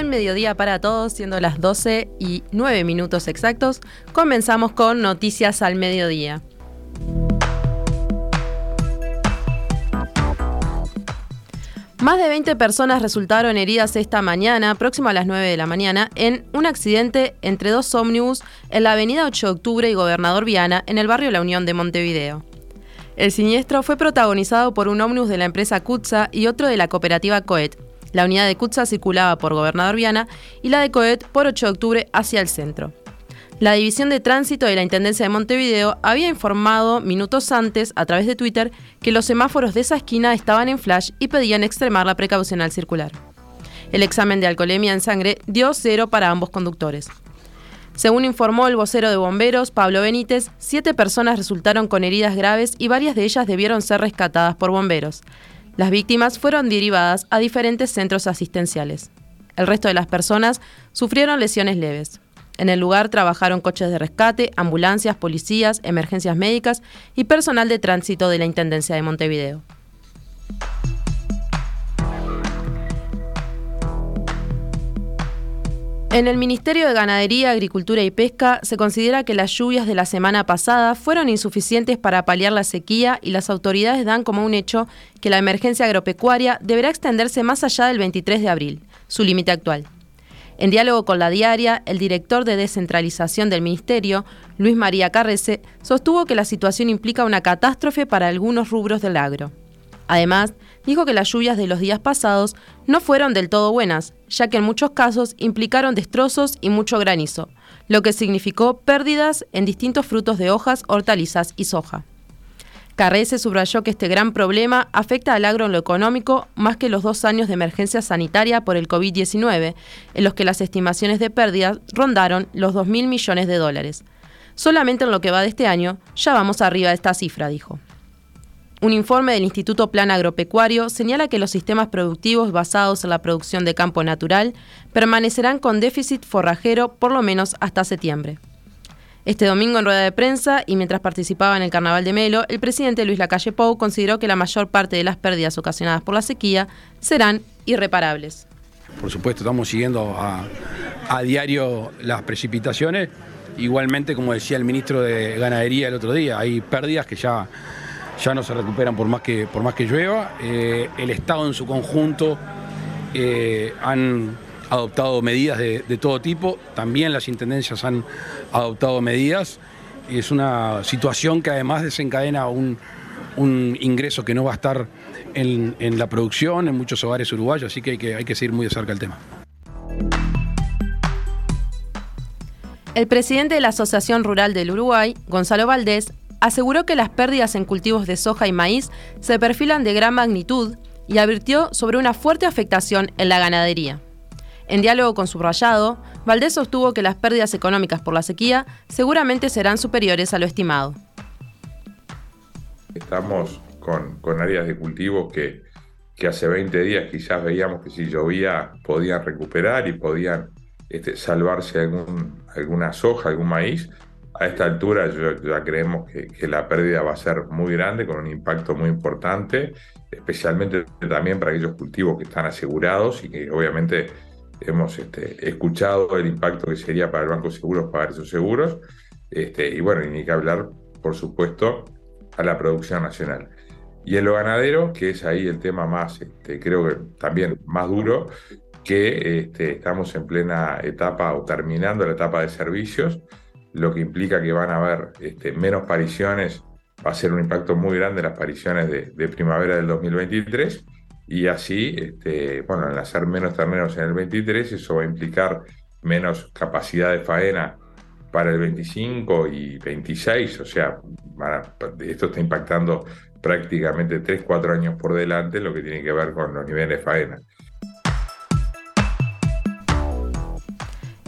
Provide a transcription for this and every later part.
Buen mediodía para todos, siendo las 12 y 9 minutos exactos. Comenzamos con Noticias al Mediodía. Más de 20 personas resultaron heridas esta mañana, próximo a las 9 de la mañana, en un accidente entre dos ómnibus en la avenida 8 de octubre y Gobernador Viana, en el barrio La Unión de Montevideo. El siniestro fue protagonizado por un ómnibus de la empresa Cutsa y otro de la cooperativa Coet. La unidad de Cutsa circulaba por Gobernador Viana y la de Coet por 8 de octubre hacia el centro. La División de Tránsito de la Intendencia de Montevideo había informado minutos antes, a través de Twitter, que los semáforos de esa esquina estaban en flash y pedían extremar la precaución al circular. El examen de alcoholemia en sangre dio cero para ambos conductores. Según informó el vocero de bomberos, Pablo Benítez, siete personas resultaron con heridas graves y varias de ellas debieron ser rescatadas por bomberos. Las víctimas fueron derivadas a diferentes centros asistenciales. El resto de las personas sufrieron lesiones leves. En el lugar trabajaron coches de rescate, ambulancias, policías, emergencias médicas y personal de tránsito de la Intendencia de Montevideo. En el Ministerio de Ganadería, Agricultura y Pesca se considera que las lluvias de la semana pasada fueron insuficientes para paliar la sequía y las autoridades dan como un hecho que la emergencia agropecuaria deberá extenderse más allá del 23 de abril, su límite actual. En diálogo con la diaria, el director de descentralización del Ministerio, Luis María Carrese, sostuvo que la situación implica una catástrofe para algunos rubros del agro. Además, dijo que las lluvias de los días pasados no fueron del todo buenas, ya que en muchos casos implicaron destrozos y mucho granizo, lo que significó pérdidas en distintos frutos de hojas, hortalizas y soja. Carrese subrayó que este gran problema afecta al agro en lo económico más que los dos años de emergencia sanitaria por el COVID-19, en los que las estimaciones de pérdidas rondaron los 2.000 millones de dólares. Solamente en lo que va de este año ya vamos arriba de esta cifra, dijo. Un informe del Instituto Plan Agropecuario señala que los sistemas productivos basados en la producción de campo natural permanecerán con déficit forrajero por lo menos hasta septiembre. Este domingo en rueda de prensa y mientras participaba en el Carnaval de Melo, el presidente Luis Lacalle Pou consideró que la mayor parte de las pérdidas ocasionadas por la sequía serán irreparables. Por supuesto, estamos siguiendo a, diario las precipitaciones. Igualmente, como decía el ministro de Ganadería el otro día, hay pérdidas que ya, ya no se recuperan por más que, por más que llueva. Eh, el Estado en su conjunto eh, han adoptado medidas de, todo tipo, también las intendencias han adoptado medidas. Es una situación que además desencadena un, ingreso que no va a estar en, la producción en muchos hogares uruguayos, así que hay, que hay que seguir muy de cerca el tema. El presidente de la Asociación Rural del Uruguay, Gonzalo Valdés, aseguró que las pérdidas en cultivos de soja y maíz se perfilan de gran magnitud y advirtió sobre una fuerte afectación en la ganadería. En diálogo con Subrayado, Valdés sostuvo que las pérdidas económicas por la sequía seguramente serán superiores a lo estimado. Estamos con, áreas de cultivo que, que, hace 20 días quizás veíamos que si llovía podían recuperar y podían este, salvarse algún, alguna soja, algún maíz. A esta altura ya creemos que, la pérdida va a ser muy grande, con un impacto muy importante, especialmente también para aquellos cultivos que están asegurados y que obviamente hemos este, escuchado el impacto que sería para el Banco Seguros pagar esos seguros. Este, y bueno, y ni que hablar, por supuesto, a la producción nacional. Y en lo ganadero, que es ahí el tema más, este, creo que también más duro, que estamos en plena etapa o terminando la etapa de servicios, lo que implica que van a haber este, menos pariciones, va a ser un impacto muy grande las pariciones de, primavera del 2023 y así, este, bueno, hacer menos terneros en el 23, eso va a implicar menos capacidad de faena para el 25 y 26, o sea, esto está impactando prácticamente 3, 4 años por delante lo que tiene que ver con los niveles de faena.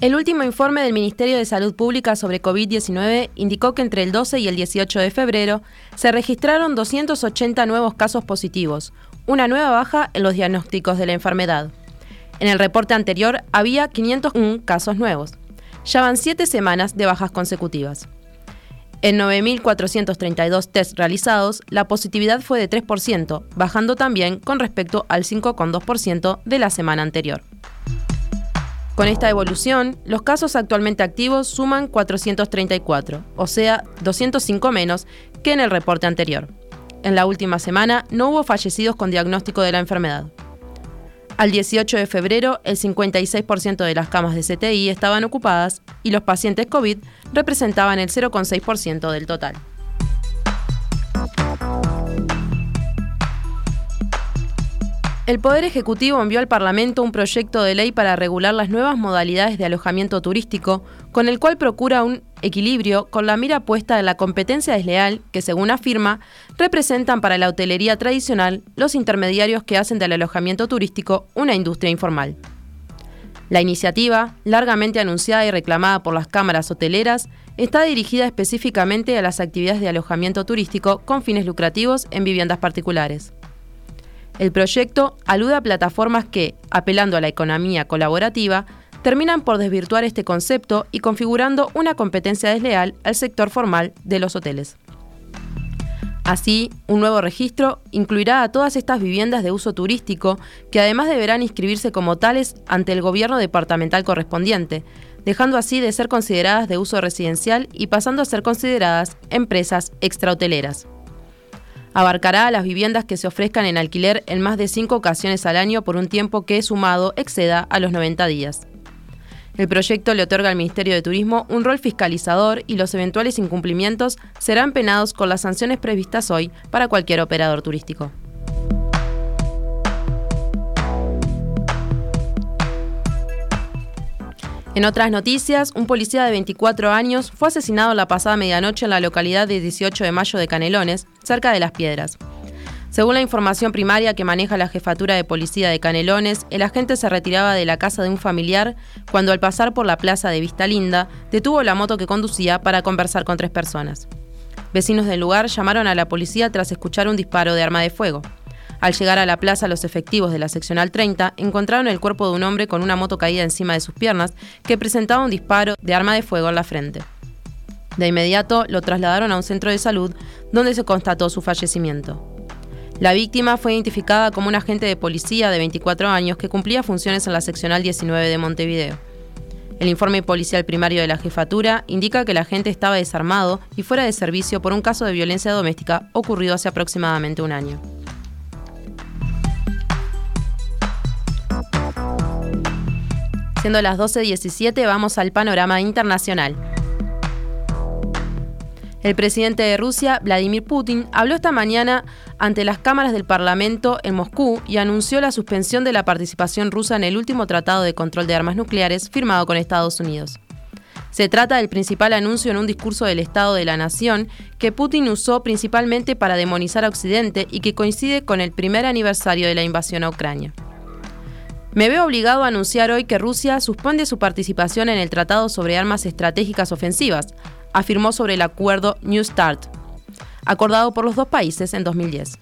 El último informe del Ministerio de Salud Pública sobre COVID-19 indicó que entre el 12 y el 18 de febrero se registraron 280 nuevos casos positivos, una nueva baja en los diagnósticos de la enfermedad. En el reporte anterior había 501 casos nuevos. Ya van siete semanas de bajas consecutivas. En 9.432 tests realizados, la positividad fue de 3%, bajando también con respecto al 5,2% de la semana anterior. Con esta evolución, los casos actualmente activos suman 434, o sea, 205 menos que en el reporte anterior. En la última semana no hubo fallecidos con diagnóstico de la enfermedad. Al 18 de febrero, el 56% de las camas de CTI estaban ocupadas y los pacientes COVID representaban el 0,6% del total. El Poder Ejecutivo envió al Parlamento un proyecto de ley para regular las nuevas modalidades de alojamiento turístico, con el cual procura un equilibrio con la mira puesta en la competencia desleal que, según afirma, representan para la hotelería tradicional los intermediarios que hacen del alojamiento turístico una industria informal. La iniciativa, largamente anunciada y reclamada por las cámaras hoteleras, está dirigida específicamente a las actividades de alojamiento turístico con fines lucrativos en viviendas particulares. El proyecto alude a plataformas que, apelando a la economía colaborativa, terminan por desvirtuar este concepto y configurando una competencia desleal al sector formal de los hoteles. Así, un nuevo registro incluirá a todas estas viviendas de uso turístico que además deberán inscribirse como tales ante el gobierno departamental correspondiente, dejando así de ser consideradas de uso residencial y pasando a ser consideradas empresas extrahoteleras abarcará a las viviendas que se ofrezcan en alquiler en más de cinco ocasiones al año por un tiempo que, sumado, exceda a los 90 días. El proyecto le otorga al Ministerio de Turismo un rol fiscalizador y los eventuales incumplimientos serán penados con las sanciones previstas hoy para cualquier operador turístico. En otras noticias, un policía de 24 años fue asesinado la pasada medianoche en la localidad de 18 de mayo de Canelones, cerca de Las Piedras. Según la información primaria que maneja la jefatura de policía de Canelones, el agente se retiraba de la casa de un familiar cuando al pasar por la plaza de Vista Linda detuvo la moto que conducía para conversar con tres personas. Vecinos del lugar llamaron a la policía tras escuchar un disparo de arma de fuego. Al llegar a la plaza, los efectivos de la seccional 30 encontraron el cuerpo de un hombre con una moto caída encima de sus piernas que presentaba un disparo de arma de fuego en la frente. De inmediato lo trasladaron a un centro de salud donde se constató su fallecimiento. La víctima fue identificada como un agente de policía de 24 años que cumplía funciones en la seccional 19 de Montevideo. El informe policial primario de la jefatura indica que el agente estaba desarmado y fuera de servicio por un caso de violencia doméstica ocurrido hace aproximadamente un año. Siendo las 12.17, vamos al panorama internacional. El presidente de Rusia, Vladimir Putin, habló esta mañana ante las cámaras del Parlamento en Moscú y anunció la suspensión de la participación rusa en el último tratado de control de armas nucleares firmado con Estados Unidos. Se trata del principal anuncio en un discurso del Estado de la Nación que Putin usó principalmente para demonizar a Occidente y que coincide con el primer aniversario de la invasión a Ucrania. Me veo obligado a anunciar hoy que Rusia suspende su participación en el Tratado sobre Armas Estratégicas Ofensivas, afirmó sobre el acuerdo New START, acordado por los dos países en 2010.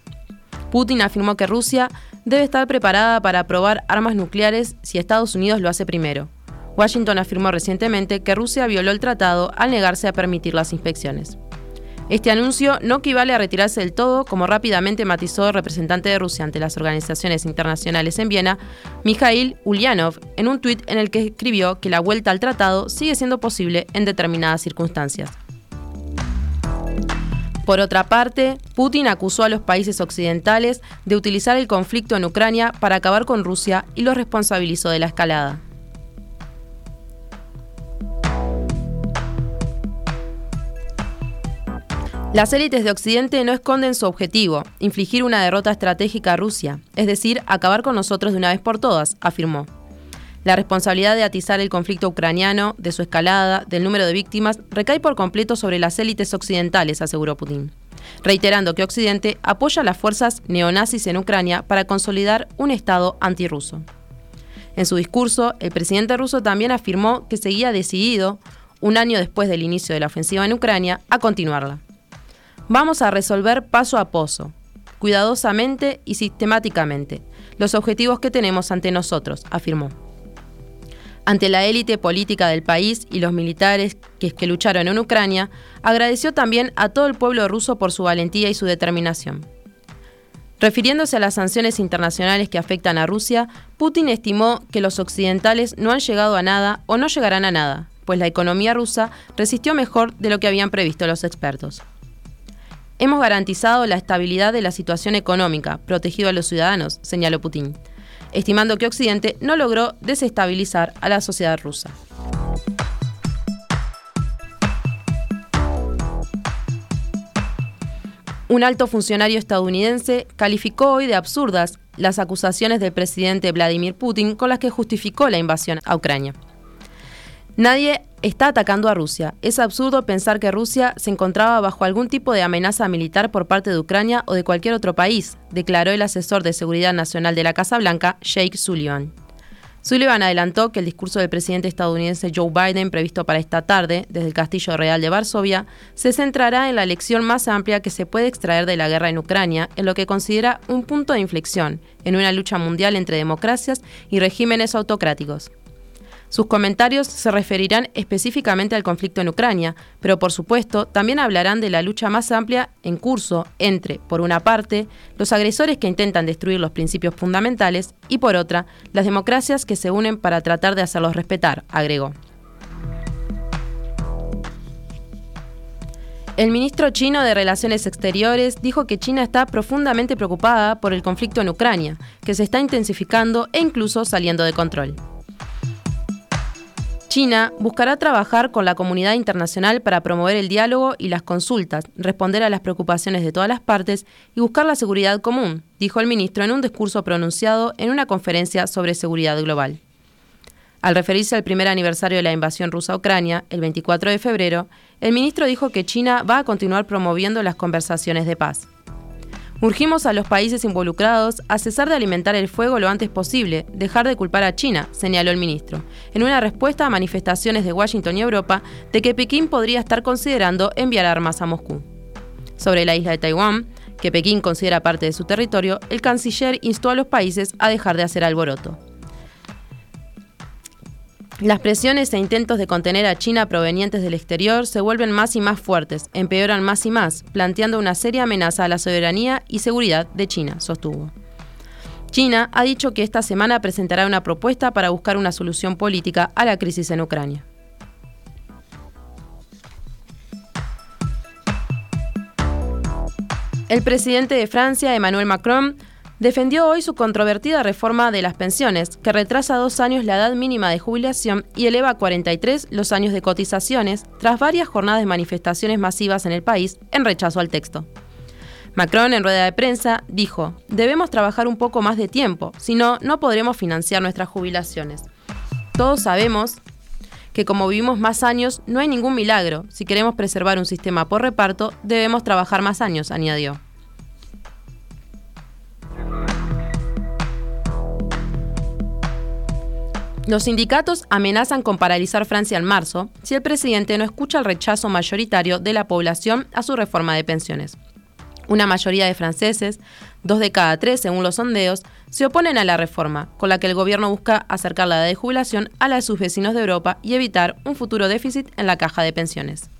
Putin afirmó que Rusia debe estar preparada para probar armas nucleares si Estados Unidos lo hace primero. Washington afirmó recientemente que Rusia violó el tratado al negarse a permitir las inspecciones. Este anuncio no equivale a retirarse del todo, como rápidamente matizó el representante de Rusia ante las organizaciones internacionales en Viena, Mikhail Ulyanov, en un tuit en el que escribió que la vuelta al tratado sigue siendo posible en determinadas circunstancias. Por otra parte, Putin acusó a los países occidentales de utilizar el conflicto en Ucrania para acabar con Rusia y los responsabilizó de la escalada. Las élites de Occidente no esconden su objetivo, infligir una derrota estratégica a Rusia, es decir, acabar con nosotros de una vez por todas, afirmó. La responsabilidad de atizar el conflicto ucraniano, de su escalada, del número de víctimas, recae por completo sobre las élites occidentales, aseguró Putin, reiterando que Occidente apoya a las fuerzas neonazis en Ucrania para consolidar un Estado antirruso. En su discurso, el presidente ruso también afirmó que seguía decidido, un año después del inicio de la ofensiva en Ucrania, a continuarla. Vamos a resolver paso a paso, cuidadosamente y sistemáticamente, los objetivos que tenemos ante nosotros, afirmó. Ante la élite política del país y los militares que, lucharon en Ucrania, agradeció también a todo el pueblo ruso por su valentía y su determinación. Refiriéndose a las sanciones internacionales que afectan a Rusia, Putin estimó que los occidentales no han llegado a nada o no llegarán a nada, pues la economía rusa resistió mejor de lo que habían previsto los expertos. Hemos garantizado la estabilidad de la situación económica, protegido a los ciudadanos, señaló Putin, estimando que Occidente no logró desestabilizar a la sociedad rusa. Un alto funcionario estadounidense calificó hoy de absurdas las acusaciones del presidente Vladimir Putin con las que justificó la invasión a Ucrania. Nadie está atacando a Rusia. Es absurdo pensar que Rusia se encontraba bajo algún tipo de amenaza militar por parte de Ucrania o de cualquier otro país, declaró el asesor de Seguridad Nacional de la Casa Blanca, Jake Sullivan. Sullivan adelantó que el discurso del presidente estadounidense Joe Biden, previsto para esta tarde desde el Castillo Real de Varsovia, se centrará en la lección más amplia que se puede extraer de la guerra en Ucrania, en lo que considera un punto de inflexión en una lucha mundial entre democracias y regímenes autocráticos. Sus comentarios se referirán específicamente al conflicto en Ucrania, pero por supuesto también hablarán de la lucha más amplia en curso entre, por una parte, los agresores que intentan destruir los principios fundamentales y, por otra, las democracias que se unen para tratar de hacerlos respetar, agregó. El ministro chino de Relaciones Exteriores dijo que China está profundamente preocupada por el conflicto en Ucrania, que se está intensificando e incluso saliendo de control. China buscará trabajar con la comunidad internacional para promover el diálogo y las consultas, responder a las preocupaciones de todas las partes y buscar la seguridad común, dijo el ministro en un discurso pronunciado en una conferencia sobre seguridad global. Al referirse al primer aniversario de la invasión rusa a Ucrania, el 24 de febrero, el ministro dijo que China va a continuar promoviendo las conversaciones de paz. Urgimos a los países involucrados a cesar de alimentar el fuego lo antes posible, dejar de culpar a China, señaló el ministro, en una respuesta a manifestaciones de Washington y Europa de que Pekín podría estar considerando enviar armas a Moscú. Sobre la isla de Taiwán, que Pekín considera parte de su territorio, el canciller instó a los países a dejar de hacer alboroto. Las presiones e intentos de contener a China provenientes del exterior se vuelven más y más fuertes, empeoran más y más, planteando una seria amenaza a la soberanía y seguridad de China, sostuvo. China ha dicho que esta semana presentará una propuesta para buscar una solución política a la crisis en Ucrania. El presidente de Francia, Emmanuel Macron, defendió hoy su controvertida reforma de las pensiones, que retrasa dos años la edad mínima de jubilación y eleva a 43 los años de cotizaciones, tras varias jornadas de manifestaciones masivas en el país en rechazo al texto. Macron, en rueda de prensa, dijo, debemos trabajar un poco más de tiempo, si no, no podremos financiar nuestras jubilaciones. Todos sabemos que como vivimos más años, no hay ningún milagro. Si queremos preservar un sistema por reparto, debemos trabajar más años, añadió. Los sindicatos amenazan con paralizar Francia en marzo si el presidente no escucha el rechazo mayoritario de la población a su reforma de pensiones. Una mayoría de franceses, dos de cada tres según los sondeos, se oponen a la reforma, con la que el gobierno busca acercar la edad de jubilación a la de sus vecinos de Europa y evitar un futuro déficit en la caja de pensiones.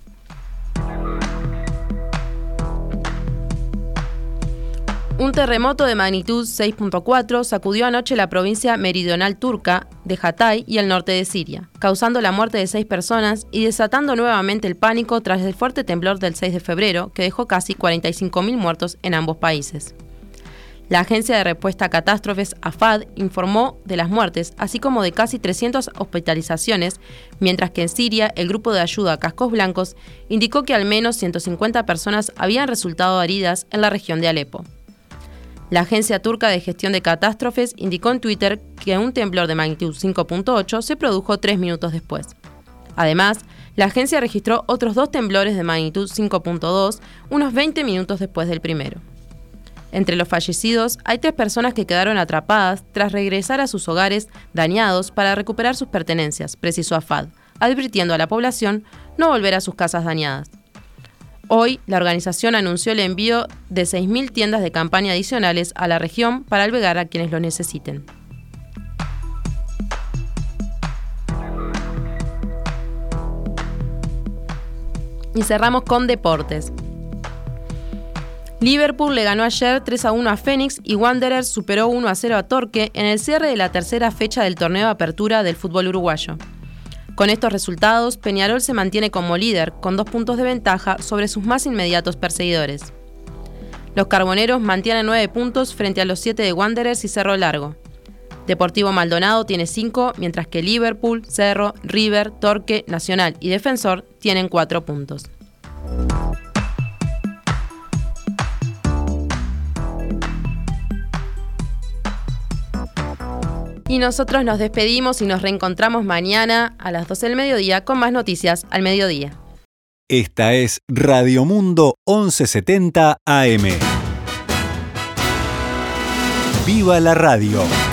Un terremoto de magnitud 6.4 sacudió anoche la provincia meridional turca de Hatay y el norte de Siria, causando la muerte de seis personas y desatando nuevamente el pánico tras el fuerte temblor del 6 de febrero que dejó casi 45.000 muertos en ambos países. La Agencia de Respuesta a Catástrofes, AFAD, informó de las muertes, así como de casi 300 hospitalizaciones, mientras que en Siria el grupo de ayuda a Cascos Blancos indicó que al menos 150 personas habían resultado heridas en la región de Alepo. La Agencia Turca de Gestión de Catástrofes indicó en Twitter que un temblor de magnitud 5.8 se produjo tres minutos después. Además, la agencia registró otros dos temblores de magnitud 5.2 unos 20 minutos después del primero. Entre los fallecidos hay tres personas que quedaron atrapadas tras regresar a sus hogares dañados para recuperar sus pertenencias, precisó AFAD, advirtiendo a la población no volver a sus casas dañadas. Hoy, la organización anunció el envío de 6.000 tiendas de campaña adicionales a la región para albergar a quienes lo necesiten. Y cerramos con deportes. Liverpool le ganó ayer 3 a 1 a Phoenix y Wanderers superó 1 a 0 a Torque en el cierre de la tercera fecha del torneo de apertura del fútbol uruguayo. Con estos resultados, Peñarol se mantiene como líder, con dos puntos de ventaja sobre sus más inmediatos perseguidores. Los carboneros mantienen 9 puntos frente a los 7 de Wanderers y Cerro Largo. Deportivo Maldonado tiene 5, mientras que Liverpool, Cerro, River, Torque, Nacional y Defensor tienen 4 puntos. Y nosotros nos despedimos y nos reencontramos mañana a las 12 del mediodía con más noticias al mediodía. Esta es Radio Mundo 1170 AM. ¡Viva la radio!